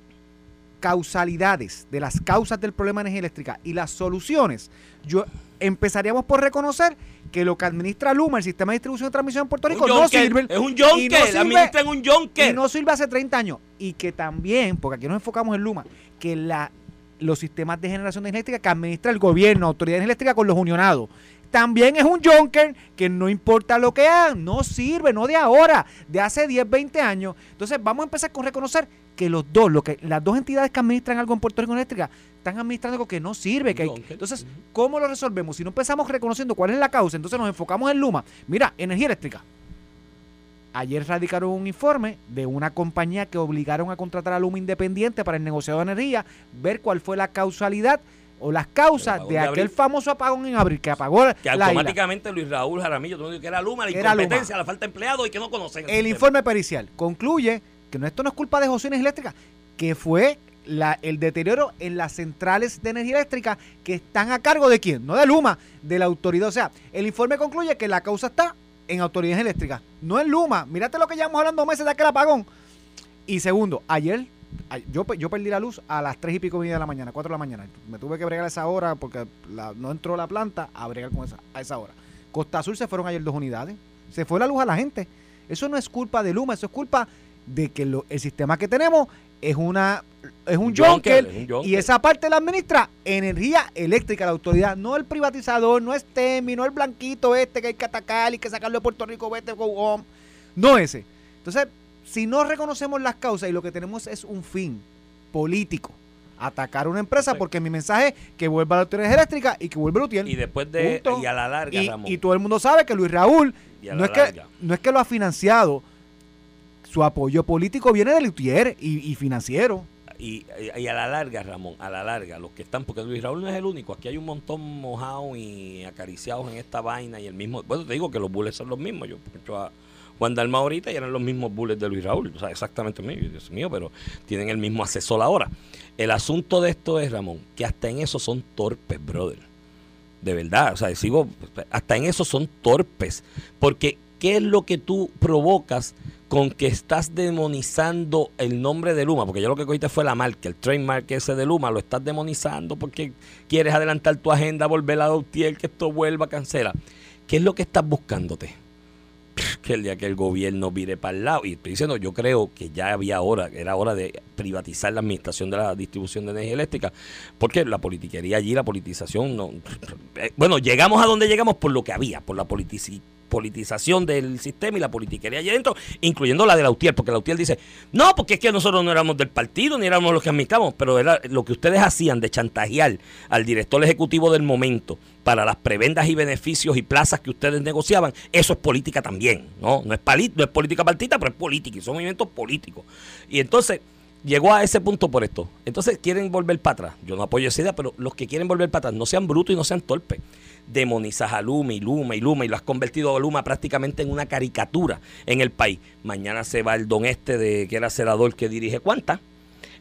causalidades, de las causas del problema de energía eléctrica y las soluciones, yo empezaríamos por reconocer que lo que administra Luma, el sistema de distribución y transmisión en Puerto Rico, no sirve. Es un yonke, no administran un yonke. Y no sirve hace 30 años. Y que también, porque aquí nos enfocamos en Luma, que la, los sistemas de generación de eléctrica que administra el gobierno, autoridades eléctricas con los unionados, también es un junker que no importa lo que hagan, no sirve, no de ahora, de hace 10, 20 años. Entonces vamos a empezar con reconocer que los dos, lo que las dos entidades que administran algo en Puerto Rico Eléctrica están administrando algo que no sirve. Que entonces, ¿cómo lo resolvemos? Si no empezamos reconociendo cuál es la causa, entonces nos enfocamos en Luma. Mira, energía eléctrica. Ayer radicaron un informe de una compañía que obligaron a contratar a Luma Independiente para el negociado de energía, ver cuál fue la causalidad o las causas de, aquel famoso apagón en abril que apagó que automáticamente Luis Raúl Jaramillo tú que era Luma la incompetencia la falta de empleados y que no conocen el, informe pericial concluye que no, esto no es culpa de José Eléctrica que fue la, el deterioro en las centrales de energía eléctrica que están a cargo de quién, no de Luma, de la autoridad. O sea, el informe concluye que la causa está en autoridades eléctricas, no en Luma. Mírate lo que llevamos hablando meses de aquel apagón. Y segundo, ayer yo, yo perdí la luz a las 3 y pico de la mañana, 4 de la mañana. Me tuve que bregar a esa hora porque no entró la planta a bregar con esa, a esa hora. Costa Azul se fueron ayer dos unidades. Se fue la luz a la gente. Eso no es culpa de Luma, eso es culpa de que el sistema que tenemos es una es un, junker, y esa parte la administra Energía Eléctrica, la autoridad, no el privatizador, no es Temi, no el blanquito este que hay que atacar y que sacarlo de Puerto Rico, vete go home. No ese. Entonces, si no reconocemos las causas y lo que tenemos es un fin político, atacar una empresa porque mi mensaje es que vuelva la autoridad eléctrica y que vuelva Lutiel. Y después de y a la larga, y, todo el mundo sabe que Luis Raúl no es que no es que lo ha financiado, su apoyo político viene de Lutier y, financiero. Y, a la larga, Ramón, a la larga, los que están, porque Luis Raúl no es el único, aquí hay un montón mojados y acariciados en esta vaina y el mismo, bueno, te digo que los bules son los mismos, yo escucho a Juan Dalma ahorita y eran los mismos bullets de Luis Raúl. O sea, exactamente mío, Dios mío, pero tienen el mismo asesor ahora. El asunto de esto es, Ramón, que hasta en eso son torpes, brother. De verdad, o sea, sigo, hasta en eso son torpes. Porque, ¿qué es lo que tú provocas con que estás demonizando el nombre de Luma? Porque yo lo que cogiste fue la marca, el trademark ese de Luma, lo estás demonizando porque quieres adelantar tu agenda, volver a Dautier, que esto vuelva, cancela. ¿Qué es lo que estás buscándote? Que el día que el gobierno vire para el lado. Y estoy diciendo, yo creo que ya había hora, era hora de privatizar la administración de la distribución de energía eléctrica, porque la politiquería allí, la politización, no. Eh, bueno, llegamos a donde llegamos por lo que había, por la politización del sistema y la politiquería allí adentro, incluyendo la de la UTIER, porque la UTIER dice, no, porque es que nosotros no éramos del partido, ni éramos los que administramos, pero era lo que ustedes hacían de chantajear al director ejecutivo del momento para las prebendas y beneficios y plazas que ustedes negociaban, eso es política también, ¿no? No es, no es política partita, pero es política y son movimientos políticos. Y entonces llegó a ese punto por esto. Entonces quieren volver para atrás. Yo no apoyo esa idea, pero los que quieren volver para atrás, no sean brutos y no sean torpes. Demonizas a Luma y Luma y Luma y lo has convertido a Luma prácticamente en una caricatura en el país. Mañana se va el don este de que era senador que dirige Cuanta,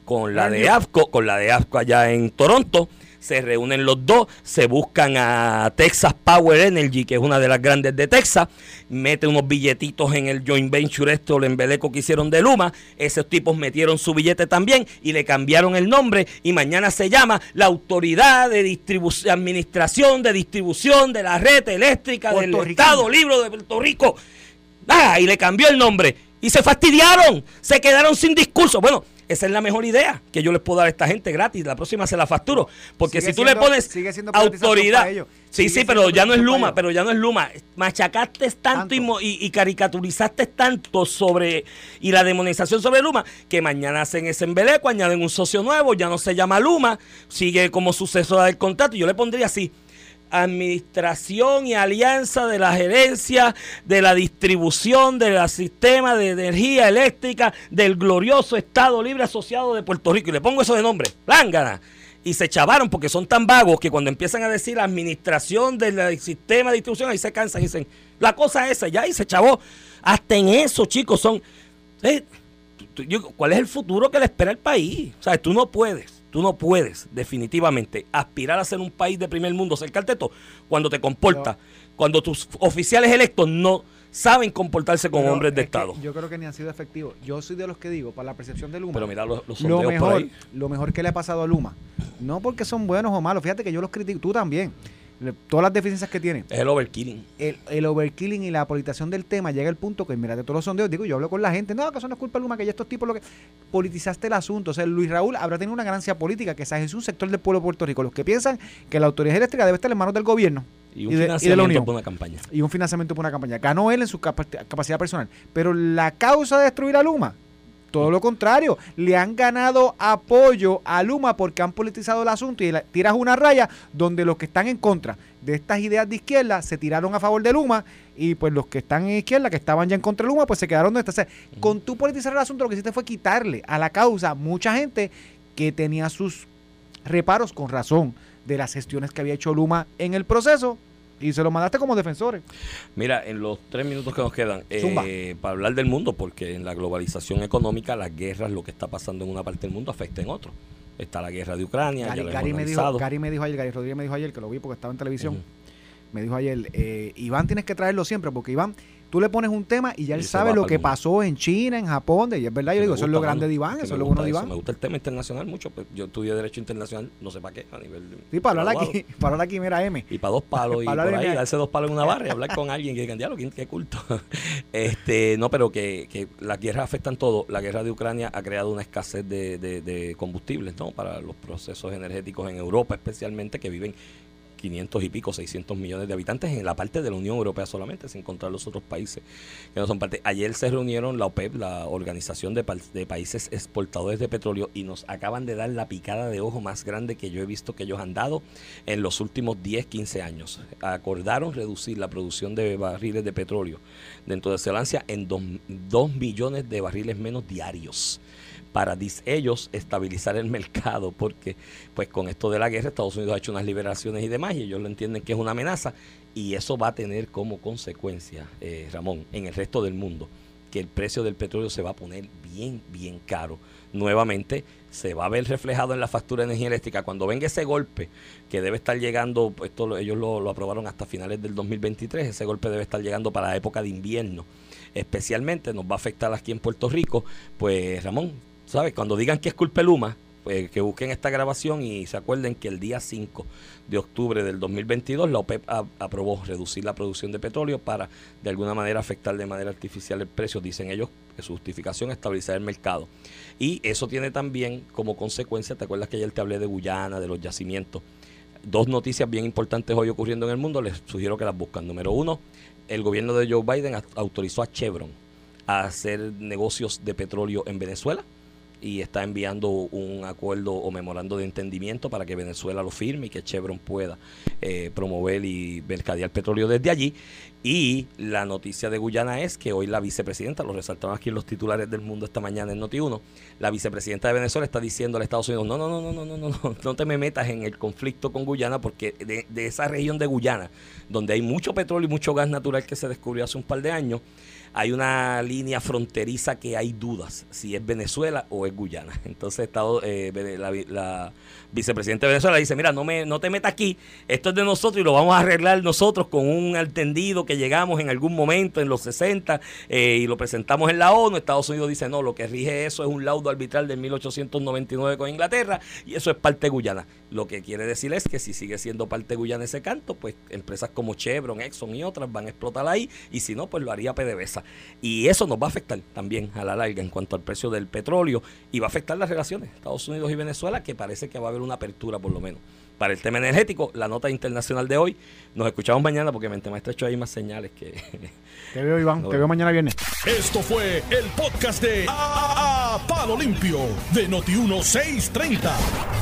con la de AFCO, con la de AFCO allá en Toronto se reúnen los dos, se buscan a Texas Power Energy, que es una de las grandes de Texas, mete unos billetitos en el joint venture esto, el embeleco que hicieron de Luma, esos tipos metieron su billete también y le cambiaron el nombre y mañana se llama la Autoridad de Distribución, Administración de Distribución de la Red Eléctrica del Estado Libre de Puerto Rico. Ah, y le cambió el nombre y se fastidiaron, se quedaron sin discurso. Bueno, esa es la mejor idea que yo les puedo dar a esta gente gratis. La próxima se la facturo. Porque si tú le pones autoridad. Sí, sí, pero ya no es Luma, pero ya no es Luma. Machacaste tanto, Y, caricaturizaste tanto sobre. y la demonización sobre Luma, que mañana hacen ese embeleco, añaden un socio nuevo, ya no se llama Luma, sigue como sucesora del contrato. Yo le pondría así administración y alianza de la gerencia de la distribución del sistema de energía eléctrica del glorioso Estado Libre Asociado de Puerto Rico. Y le pongo eso de nombre, lángana. Y se chavaron porque son tan vagos que cuando empiezan a decir administración del sistema de distribución, ahí se cansan y dicen, la cosa es esa, ya, y se chavó. Hasta en eso, chicos, son... Eh, ¿Cuál es el futuro que le espera el país? O sea, tú no puedes Tú no puedes definitivamente aspirar a ser un país de primer mundo, ser carteto, cuando te comportas, cuando tus oficiales electos no saben comportarse como hombres de Estado. Yo creo que ni han sido efectivos. Yo soy de los que digo, para la percepción de Luma, pero mira los, lo, mejor, lo mejor que le ha pasado a Luma, no porque son buenos o malos, fíjate que yo los critico, tú también todas las deficiencias que tiene. Es el overkilling. El, el, overkilling y la politización del tema llega al punto que, mira, de todos los sondeos, digo, yo hablo con la gente, no, que eso no es culpa de Luma, que ya estos tipos lo que. Politizaste el asunto. O sea, Luis Raúl habrá tenido una ganancia política, que es un sector del pueblo de Puerto Rico, los que piensan que la autoridad eléctrica debe estar en manos del gobierno. Y un financiamiento por una campaña. Y un financiamiento por una campaña. Ganó él en su capacidad personal. Pero la causa de destruir a Luma todo lo contrario, le han ganado apoyo a Luma porque han politizado el asunto y tiras una raya donde los que están en contra de estas ideas de izquierda se tiraron a favor de Luma y pues los que están en izquierda, que estaban ya en contra de Luma, pues se quedaron donde está. con tu politizar el asunto lo que hiciste fue quitarle a la causa mucha gente que tenía sus reparos con razón de las gestiones que había hecho Luma en el proceso y se lo mandaste como defensores. Mira, en los tres minutos que nos quedan, eh, para hablar del mundo, porque en la globalización económica, las guerras, lo que está pasando en una parte del mundo, afecta en otro. Está la guerra de Ucrania. Gary, me dijo, Gary me dijo ayer, Gary Rodríguez me dijo ayer, que lo vi porque estaba en televisión, me dijo ayer, eh, Iván tienes que traerlo siempre, porque Iván tú le pones un tema y ya él sabe lo que pasó en China, en Japón, y es verdad, yo digo, eso es lo grande de Iván, eso es lo bueno de Iván. Me gusta el tema internacional mucho, pues yo estudié Derecho Internacional, no sé para qué, a nivel Sí, para hablar aquí, para hablar aquí, mira, M. Y para dos palos, y por ahí, darse dos palos en una barra y hablar con alguien que diga, diablo, qué culto. este, no, pero que, que las guerras afectan todo. La guerra de Ucrania ha creado una escasez de, de, de combustibles, ¿no? Para los procesos energéticos en Europa, especialmente, que viven 500 y pico, 600 millones de habitantes en la parte de la Unión Europea solamente, sin contar los otros países que no son parte. Ayer se reunieron la OPEP, la Organización de, Países Exportadores de Petróleo, y nos acaban de dar la picada de ojo más grande que yo he visto que ellos han dado en los últimos 10, 15 años. Acordaron reducir la producción de barriles de petróleo dentro de Celancia en 2 millones de barriles menos diarios para ellos estabilizar el mercado, porque pues con esto de la guerra Estados Unidos ha hecho unas liberaciones y demás, y ellos lo entienden que es una amenaza, y eso va a tener como consecuencia, eh, Ramón, en el resto del mundo, que el precio del petróleo se va a poner bien, bien caro. Nuevamente se va a ver reflejado en la factura de energía eléctrica. Cuando venga ese golpe, que debe estar llegando, esto ellos lo, lo aprobaron hasta finales del 2023, ese golpe debe estar llegando para la época de invierno especialmente nos va a afectar aquí en Puerto Rico, pues Ramón, ¿sabes? Cuando digan que es culpa Luma, pues que busquen esta grabación y se acuerden que el día 5 de octubre del 2022 la OPEP aprobó reducir la producción de petróleo para de alguna manera afectar de manera artificial el precio, dicen ellos que su justificación es estabilizar el mercado. Y eso tiene también como consecuencia, ¿te acuerdas que ayer te hablé de Guyana, de los yacimientos? Dos noticias bien importantes hoy ocurriendo en el mundo, les sugiero que las buscan. Número uno, el gobierno de Joe Biden autorizó a Chevron a hacer negocios de petróleo en Venezuela y está enviando un acuerdo o memorando de entendimiento para que Venezuela lo firme y que Chevron pueda eh, promover y mercadear petróleo desde allí. Y la noticia de Guyana es que hoy la vicepresidenta, lo resaltaron aquí en los titulares del mundo esta mañana en Noti1, la vicepresidenta de Venezuela está diciendo a Estados Unidos, no, no, no, no, no, no, no, no, no te me metas en el conflicto con Guyana porque de, de esa región de Guyana, donde hay mucho petróleo y mucho gas natural que se descubrió hace un par de años, hay una línea fronteriza que hay dudas si es Venezuela o es Guyana. Entonces Estado, eh, la, la, vicepresidenta de Venezuela dice, mira, no, me, no te metas aquí, esto es de nosotros y lo vamos a arreglar nosotros con un entendido que llegamos en algún momento en los 60 eh, y lo presentamos en la ONU. Estados Unidos dice, no, lo que rige eso es un laudo arbitral de 1899 con Inglaterra y eso es parte Guyana. Lo que quiere decir es que si sigue siendo parte Guyana ese canto, pues empresas como Chevron, Exxon y otras van a explotar ahí y si no, pues lo haría PDVSA. Y eso nos va a afectar también a la larga en cuanto al precio del petróleo y va a afectar las relaciones Estados Unidos y Venezuela, que parece que va a haber una apertura por lo menos. Para el tema energético, la nota internacional de hoy. Nos escuchamos mañana porque Mente Maestra ha hecho ahí más señales que... Te veo, Iván. te veo mañana viernes. Esto fue el podcast de a, Palo Limpio de Noti1630.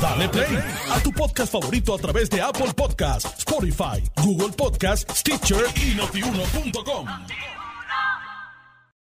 Dale play a tu podcast favorito a través de Apple Podcasts, Spotify, Google Podcasts, Stitcher y notiuno.com.